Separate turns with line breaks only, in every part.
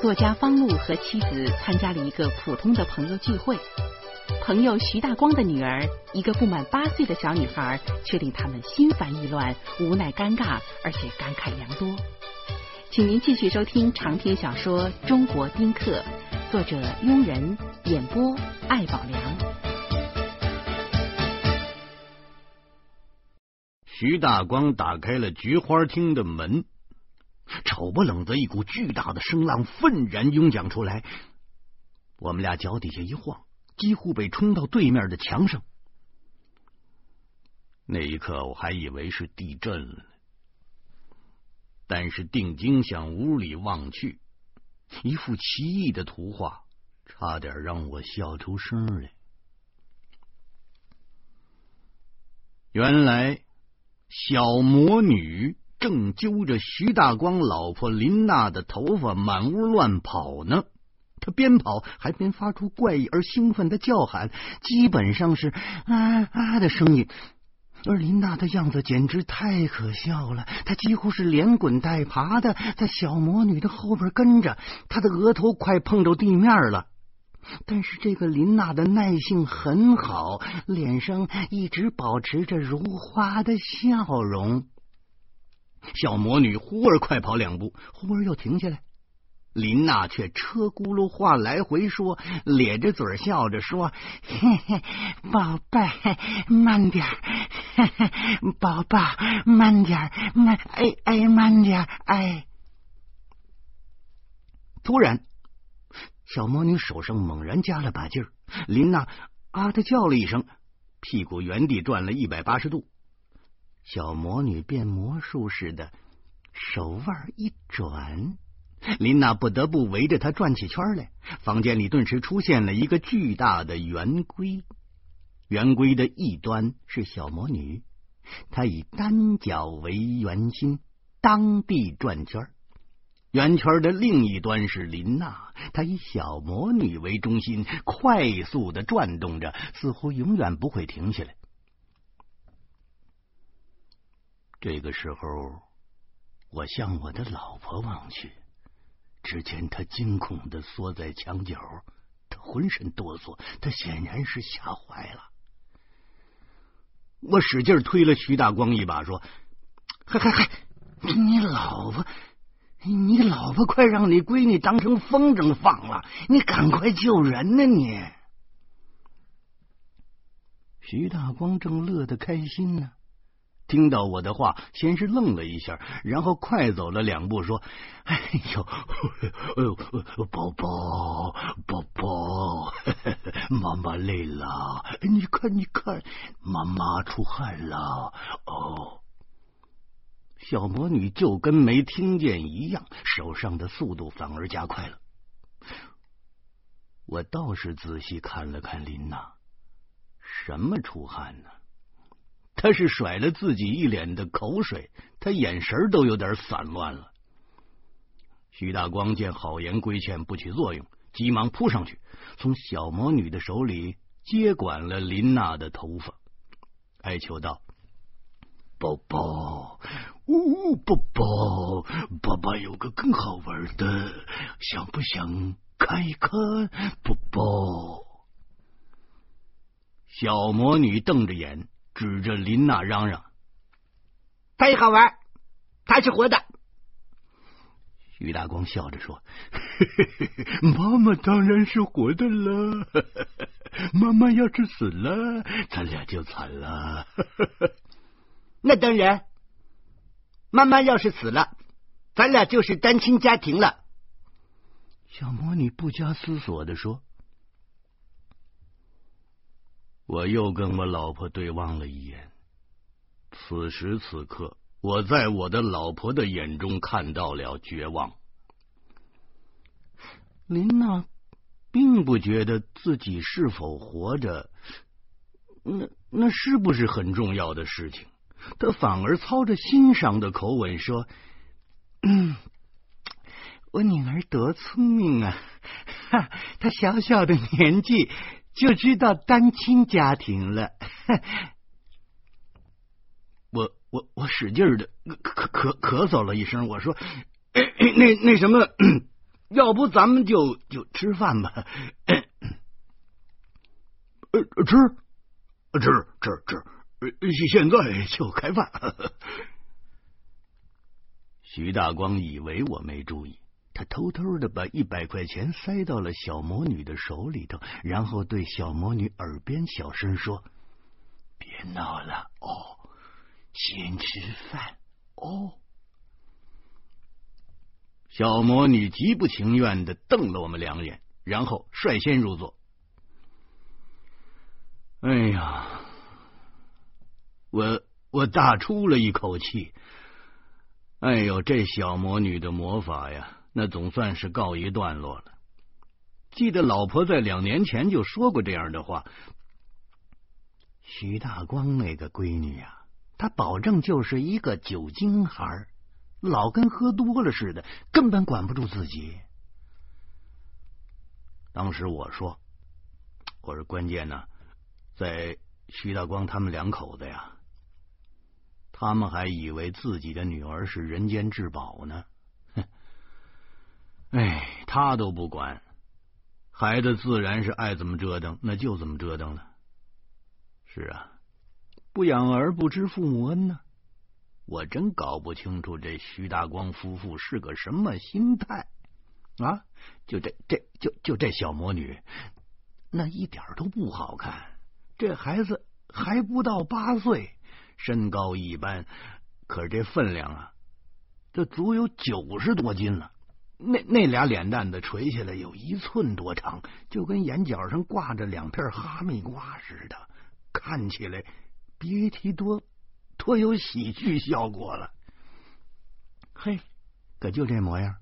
作家方路和妻子参加了一个普通的朋友聚会，朋友徐大光的女儿，一个不满八岁的小女孩，却令他们心烦意乱、无奈尴尬，而且感慨良多。请您继续收听长篇小说《中国丁克》，作者庸人，演播艾宝良。
徐大光打开了菊花厅的门。丑不冷的一股巨大的声浪愤然涌将出来，我们俩脚底下一晃，几乎被冲到对面的墙上。那一刻，我还以为是地震了，但是定睛向屋里望去，一幅奇异的图画，差点让我笑出声来。原来，小魔女。正揪着徐大光老婆林娜的头发满屋乱跑呢，他边跑还边发出怪异而兴奋的叫喊，基本上是啊啊的声音。而林娜的样子简直太可笑了，她几乎是连滚带爬的在小魔女的后边跟着，她的额头快碰着地面了。但是这个林娜的耐性很好，脸上一直保持着如花的笑容。小魔女忽而快跑两步，忽而又停下来。林娜却车轱辘话来回说，咧着嘴笑着说：“嘿嘿，宝贝，慢点嘿嘿，宝宝，慢点慢，哎哎，慢点哎。”突然，小魔女手上猛然加了把劲儿，林娜啊的叫了一声，屁股原地转了一百八十度。小魔女变魔术似的，手腕一转，琳娜不得不围着她转起圈来。房间里顿时出现了一个巨大的圆规，圆规的一端是小魔女，她以单脚为圆心，当地转圈；圆圈的另一端是林娜，她以小魔女为中心，快速的转动着，似乎永远不会停下来。这个时候，我向我的老婆望去，只见她惊恐的缩在墙角，她浑身哆嗦，她显然是吓坏了。我使劲推了徐大光一把，说：“嗨嗨嗨，你老婆，你老婆快让你闺女当成风筝放了，你赶快救人呢！你。”徐大光正乐得开心呢。听到我的话，先是愣了一下，然后快走了两步，说：“哎呦，哎呦，宝宝，宝宝，妈妈累了，你看，你看，妈妈出汗了。”哦，小魔女就跟没听见一样，手上的速度反而加快了。我倒是仔细看了看琳娜，什么出汗呢？他是甩了自己一脸的口水，他眼神都有点散乱了。徐大光见好言规劝不起作用，急忙扑上去，从小魔女的手里接管了林娜的头发，哀求道：“宝宝，呜，宝宝，爸爸有个更好玩的，想不想看一看？宝宝。”小魔女瞪着眼。指着林娜嚷嚷：“
他也好玩，他是活的。”
于大光笑着说：“ 妈妈当然是活的了。妈妈要是死了，咱俩就惨了。
那当然，妈妈要是死了，咱俩就是单亲家庭了。”
小魔女不加思索的说。我又跟我老婆对望了一眼，此时此刻，我在我的老婆的眼中看到了绝望。林娜并不觉得自己是否活着，那那是不是很重要的事情？她反而操着欣赏的口吻说：“嗯，我女儿多聪明啊！哈，她小小的年纪。”就知道单亲家庭了。我我我使劲的咳咳咳嗽了一声，我说：“那那什么，要不咱们就就吃饭吧？呃，吃，吃，吃，吃，现在就开饭。徐大光以为我没注意，他偷偷的把一百块钱塞到了小魔女的手里头，然后对小魔女耳边小声说：“别闹了哦，先吃饭哦。”小魔女极不情愿的瞪了我们两眼，然后率先入座。哎呀，我我大出了一口气。哎呦，这小魔女的魔法呀，那总算是告一段落了。记得老婆在两年前就说过这样的话：徐大光那个闺女呀，她保证就是一个酒精孩。老跟喝多了似的，根本管不住自己。当时我说：“我说关键呢，在徐大光他们两口子呀，他们还以为自己的女儿是人间至宝呢。哎，他都不管，孩子自然是爱怎么折腾，那就怎么折腾了。是啊，不养儿不知父母恩呢。”我真搞不清楚这徐大光夫妇是个什么心态啊！就这这就就这小魔女，那一点都不好看。这孩子还不到八岁，身高一般，可是这分量啊，这足有九十多斤了。那那俩脸蛋子垂下来有一寸多长，就跟眼角上挂着两片哈密瓜似的，看起来别提多。多有喜剧效果了，嘿，可就这模样。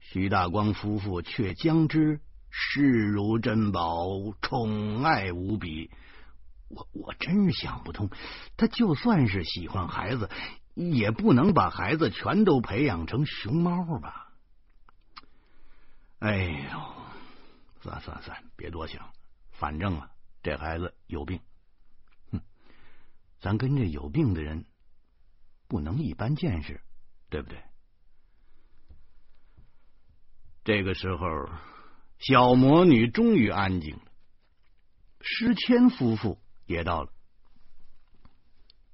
徐大光夫妇却将之视如珍宝，宠爱无比。我我真是想不通，他就算是喜欢孩子，也不能把孩子全都培养成熊猫吧？哎呦，算算算，别多想，反正啊，这孩子有病。哼咱跟这有病的人不能一般见识，对不对？这个时候，小魔女终于安静了。诗谦夫妇也到了，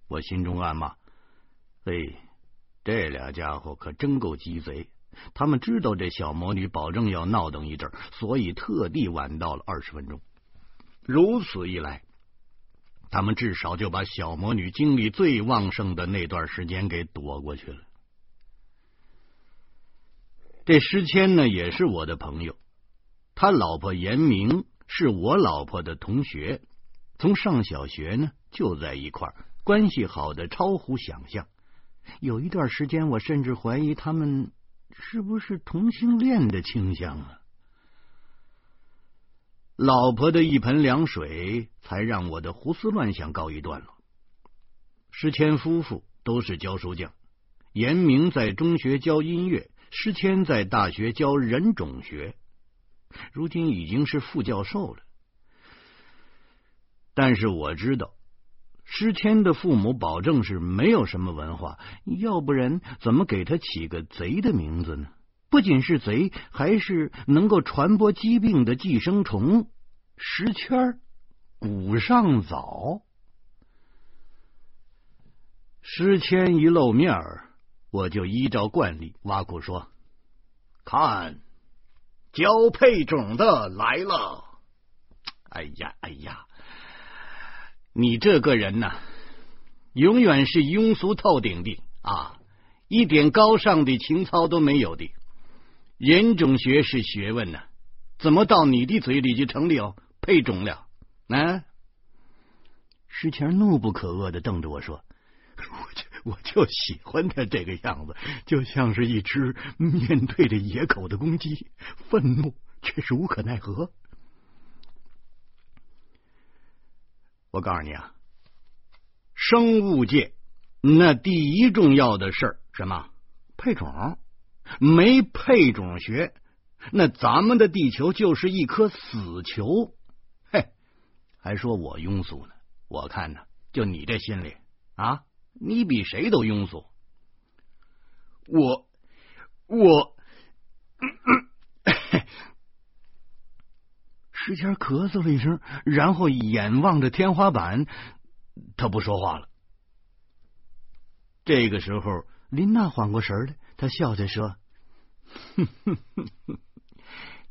我心中暗骂：“嘿，这俩家伙可真够鸡贼！他们知道这小魔女保证要闹腾一阵，所以特地晚到了二十分钟。如此一来。”他们至少就把小魔女精力最旺盛的那段时间给躲过去了。这施谦呢，也是我的朋友，他老婆严明是我老婆的同学，从上小学呢就在一块儿，关系好的超乎想象。有一段时间，我甚至怀疑他们是不是同性恋的倾向啊。老婆的一盆凉水，才让我的胡思乱想告一段落。施谦夫妇都是教书匠，严明在中学教音乐，施谦在大学教人种学，如今已经是副教授了。但是我知道，施谦的父母保证是没有什么文化，要不然怎么给他起个贼的名字呢？不仅是贼，还是能够传播疾病的寄生虫。石谦古上早，石谦一露面儿，我就依照惯例挖苦说：“看，交配种的来了。”哎呀，哎呀，你这个人呐，永远是庸俗透顶的啊，一点高尚的情操都没有的。人种学是学问呢，怎么到你的嘴里就成了？配种了啊！石谦怒不可遏的瞪着我说：“ 我就我就喜欢他这个样子，就像是一只面对着野狗的公鸡，愤怒却是无可奈何。”我告诉你啊，生物界那第一重要的事儿什么？配种，没配种学，那咱们的地球就是一颗死球。嘿还说我庸俗呢？我看呢，就你这心里啊，你比谁都庸俗。我我石谦咳嗽了一声，然后眼望着天花板，他不说话了。这个时候，林娜缓过神来，她笑着说：“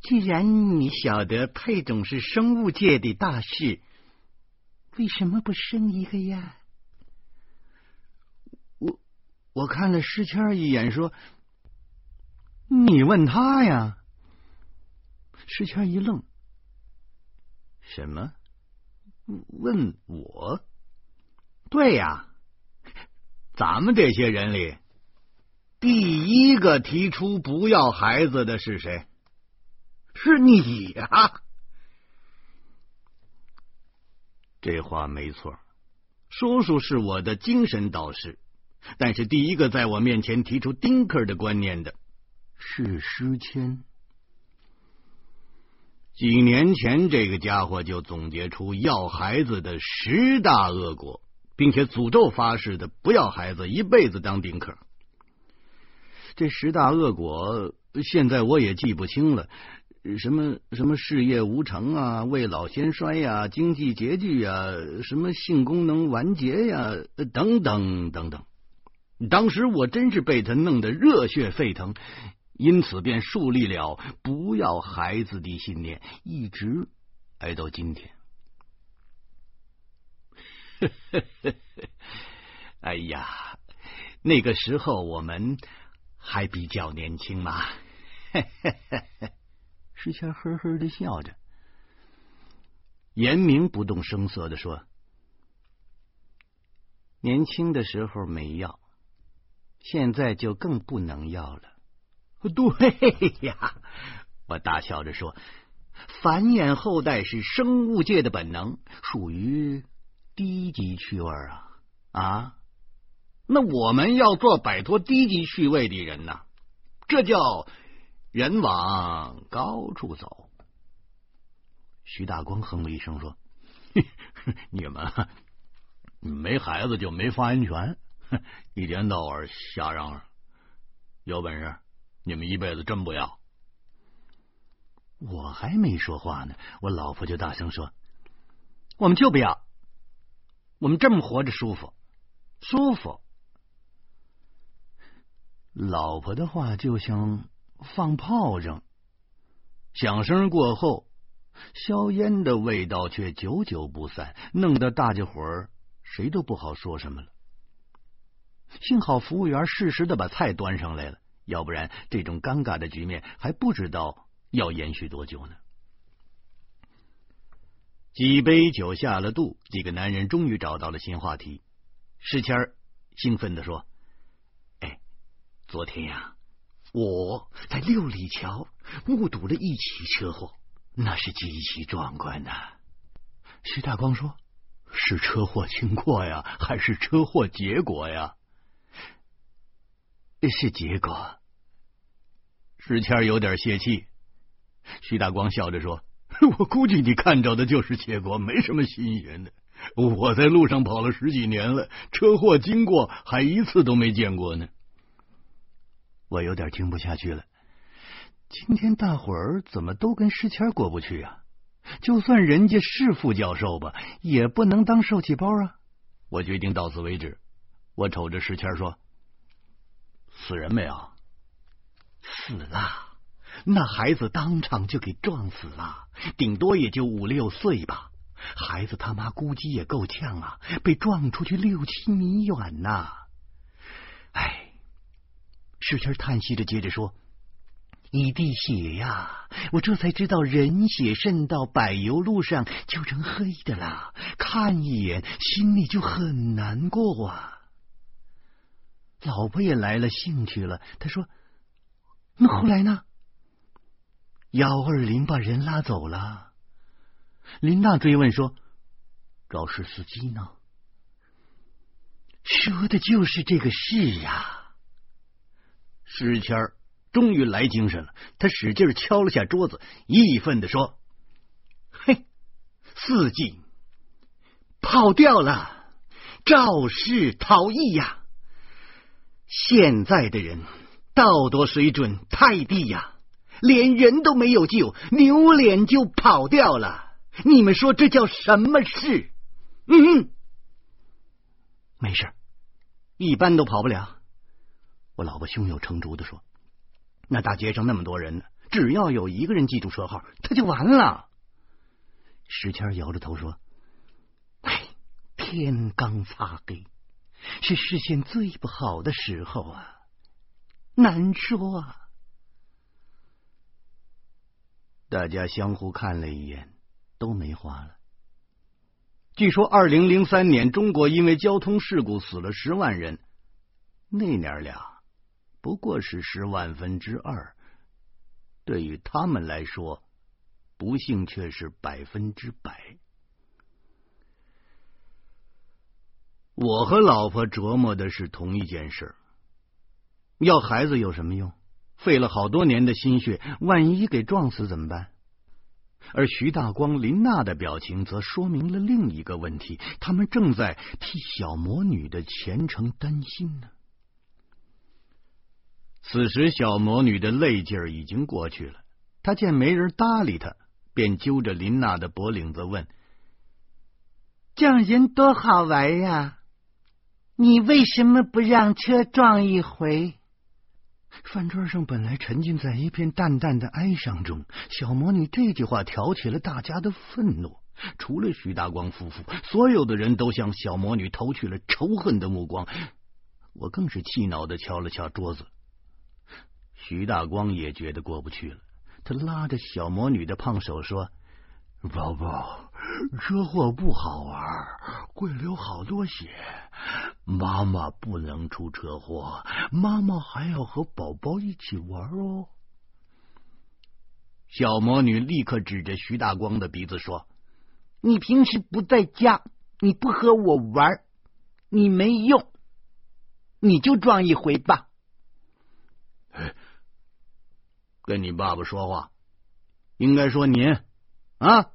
既然你晓得配种是生物界的大事，为什么不生一个呀？”
我我看了石谦一眼，说：“你问他呀。”石谦一愣。什么？问我？对呀，咱们这些人里，第一个提出不要孩子的是谁？是你呀！这话没错，叔叔是我的精神导师，但是第一个在我面前提出丁克的观念的是诗谦。几年前，这个家伙就总结出要孩子的十大恶果，并且诅咒发誓的不要孩子，一辈子当丁克。这十大恶果，现在我也记不清了，什么什么事业无成啊，未老先衰呀，经济拮据呀，什么性功能完结呀，等等等等。当时我真是被他弄得热血沸腾。因此，便树立了不要孩子的信念，一直挨到今天。哎呀，那个时候我们还比较年轻嘛。石谦呵呵的笑着，严明不动声色的说：“年轻的时候没要，现在就更不能要了。” 对呀，我大笑着说：“繁衍后代是生物界的本能，属于低级趣味啊啊！那我们要做摆脱低级趣味的人呐，这叫人往高处走。”徐大光哼了一声说：“ 你们没孩子就没发言权，一天到晚瞎嚷嚷，有本事！”你们一辈子真不要？我还没说话呢，我老婆就大声说：“我们就不要，我们这么活着舒服，舒服。”老婆的话就像放炮仗，响声过后，硝烟的味道却久久不散，弄得大家伙儿谁都不好说什么了。幸好服务员适时的把菜端上来了。要不然，这种尴尬的局面还不知道要延续多久呢。几杯酒下了肚，几个男人终于找到了新话题。石谦兴奋的说：“哎，昨天呀，我在六里桥目睹了一起车祸，那是极其壮观的。”徐大光说：“是车祸经过呀，还是车祸结果呀？”这是结果。石谦有点泄气。徐大光笑着说：“ 我估计你看着的就是结果，没什么新鲜的。我在路上跑了十几年了，车祸经过还一次都没见过呢。”我有点听不下去了。今天大伙儿怎么都跟石谦过不去啊？就算人家是副教授吧，也不能当受气包啊！我决定到此为止。我瞅着石谦说。死人没有？死了，那孩子当场就给撞死了，顶多也就五六岁吧。孩子他妈估计也够呛啊，被撞出去六七米远呐！哎，石谦叹息着接着说：“一滴血呀，我这才知道人血渗到柏油路上就成黑的了，看一眼心里就很难过啊。”老婆也来了兴趣了，他说：“那后来呢？”幺二零把人拉走了。林娜追问说：“肇事司机呢？”说的就是这个事呀。石谦儿终于来精神了，他使劲敲了下桌子，义愤的说：“嘿，司机跑掉了，肇事逃逸呀！”现在的人道德水准太低呀！连人都没有救，扭脸就跑掉了。你们说这叫什么事？嗯，没事，一般都跑不了。我老婆胸有成竹的说：“那大街上那么多人呢，只要有一个人记住车号，他就完了。”石谦摇着头说：“哎，天刚发黑，是视线最不好的时候啊，难说啊。”大家相互看了一眼，都没话了。据说，二零零三年中国因为交通事故死了十万人，那娘俩不过是十万分之二，对于他们来说，不幸却是百分之百。我和老婆琢磨的是同一件事：要孩子有什么用？费了好多年的心血，万一给撞死怎么办？而徐大光、林娜的表情则说明了另一个问题：他们正在替小魔女的前程担心呢。此时，小魔女的泪劲儿已经过去了。她见没人搭理她，便揪着林娜的脖领子问：“
匠人多好玩呀！你为什么不让车撞一回？”
饭桌上本来沉浸在一片淡淡的哀伤中，小魔女这句话挑起了大家的愤怒。除了徐大光夫妇，所有的人都向小魔女投去了仇恨的目光。我更是气恼的敲了敲桌子。徐大光也觉得过不去了，他拉着小魔女的胖手说：“宝宝，车祸不好玩，会流好多血。”妈妈不能出车祸，妈妈还要和宝宝一起玩哦。小魔女立刻指着徐大光的鼻子说：“
你平时不在家，你不和我玩，你没用，你就撞一回吧。”
跟你爸爸说话，应该说您啊。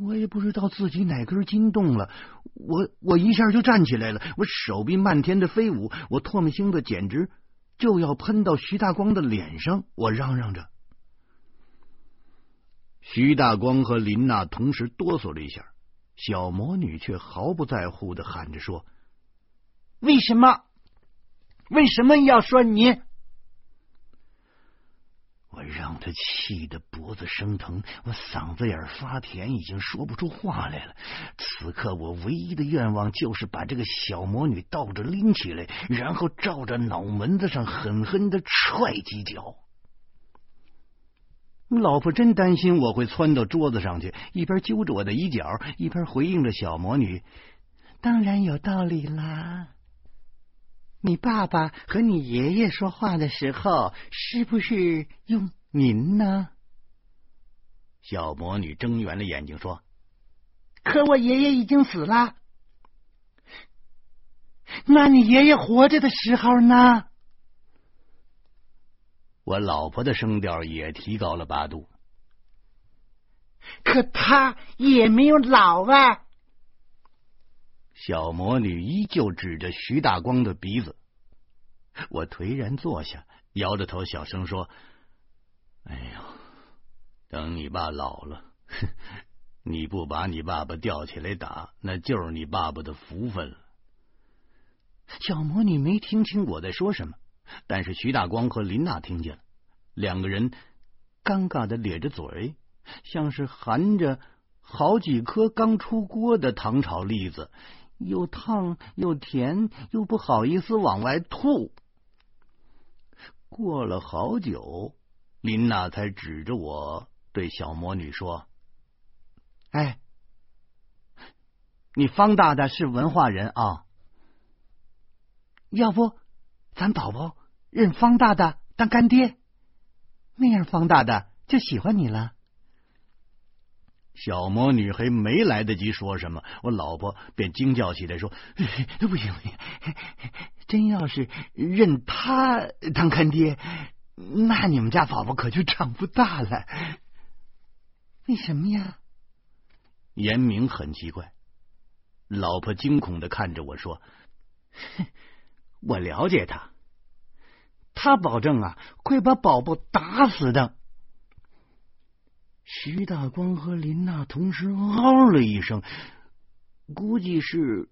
我也不知道自己哪根筋动了，我我一下就站起来了，我手臂漫天的飞舞，我唾沫星子简直就要喷到徐大光的脸上，我嚷嚷着。徐大光和林娜同时哆嗦了一下，小魔女却毫不在乎的喊着说：“
为什么？为什么要说你？”
让他气得脖子生疼，我嗓子眼发甜，已经说不出话来了。此刻我唯一的愿望就是把这个小魔女倒着拎起来，然后照着脑门子上狠狠的踹几脚。老婆真担心我会窜到桌子上去，一边揪着我的衣角，一边回应着小魔女：“
当然有道理啦。你爸爸和你爷爷说话的时候，是不是用您呢？
小魔女睁圆了眼睛说：“
可我爷爷已经死了。那你爷爷活着的时候呢？”
我老婆的声调也提高了八度。
可他也没有老啊。
小魔女依旧指着徐大光的鼻子，我颓然坐下，摇着头小声说：“哎呀，等你爸老了，你不把你爸爸吊起来打，那就是你爸爸的福分了。”
小魔女没听清我在说什么，但是徐大光和林娜听见了，两个人尴尬的咧着嘴，像是含着好几颗刚出锅的糖炒栗子。又烫又甜，又不好意思往外吐。过了好久，林娜才指着我对小魔女说：“
哎，你方大大是文化人啊，要不咱宝宝认方大大当干爹，那样方大大就喜欢你了。”
小魔女还没来得及说什么，我老婆便惊叫起来说：“
不行不行，真要是认他当干爹，那你们家宝宝可就长不大了。”
为什么呀？
严明很奇怪。老婆惊恐的看着我说：“
我了解他，他保证啊，会把宝宝打死的。徐大光和林娜同时嗷了一声，估计是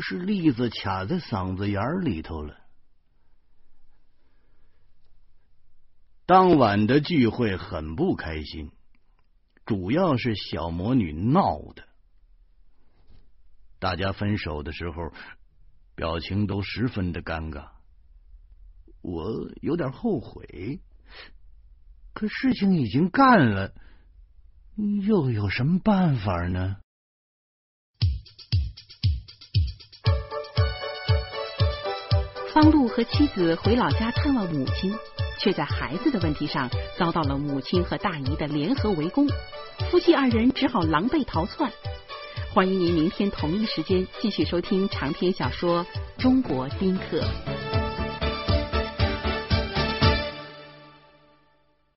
是栗子卡在嗓子眼里头了。当晚的聚会很不开心，主要是小魔女闹的。大家分手的时候，表情都十分的尴尬。我有点后悔，可事情已经干了，又有什么办法呢？
方路和妻子回老家探望母亲。却在孩子的问题上遭到了母亲和大姨的联合围攻，夫妻二人只好狼狈逃窜。欢迎您明天同一时间继续收听长篇小说《中国丁克》。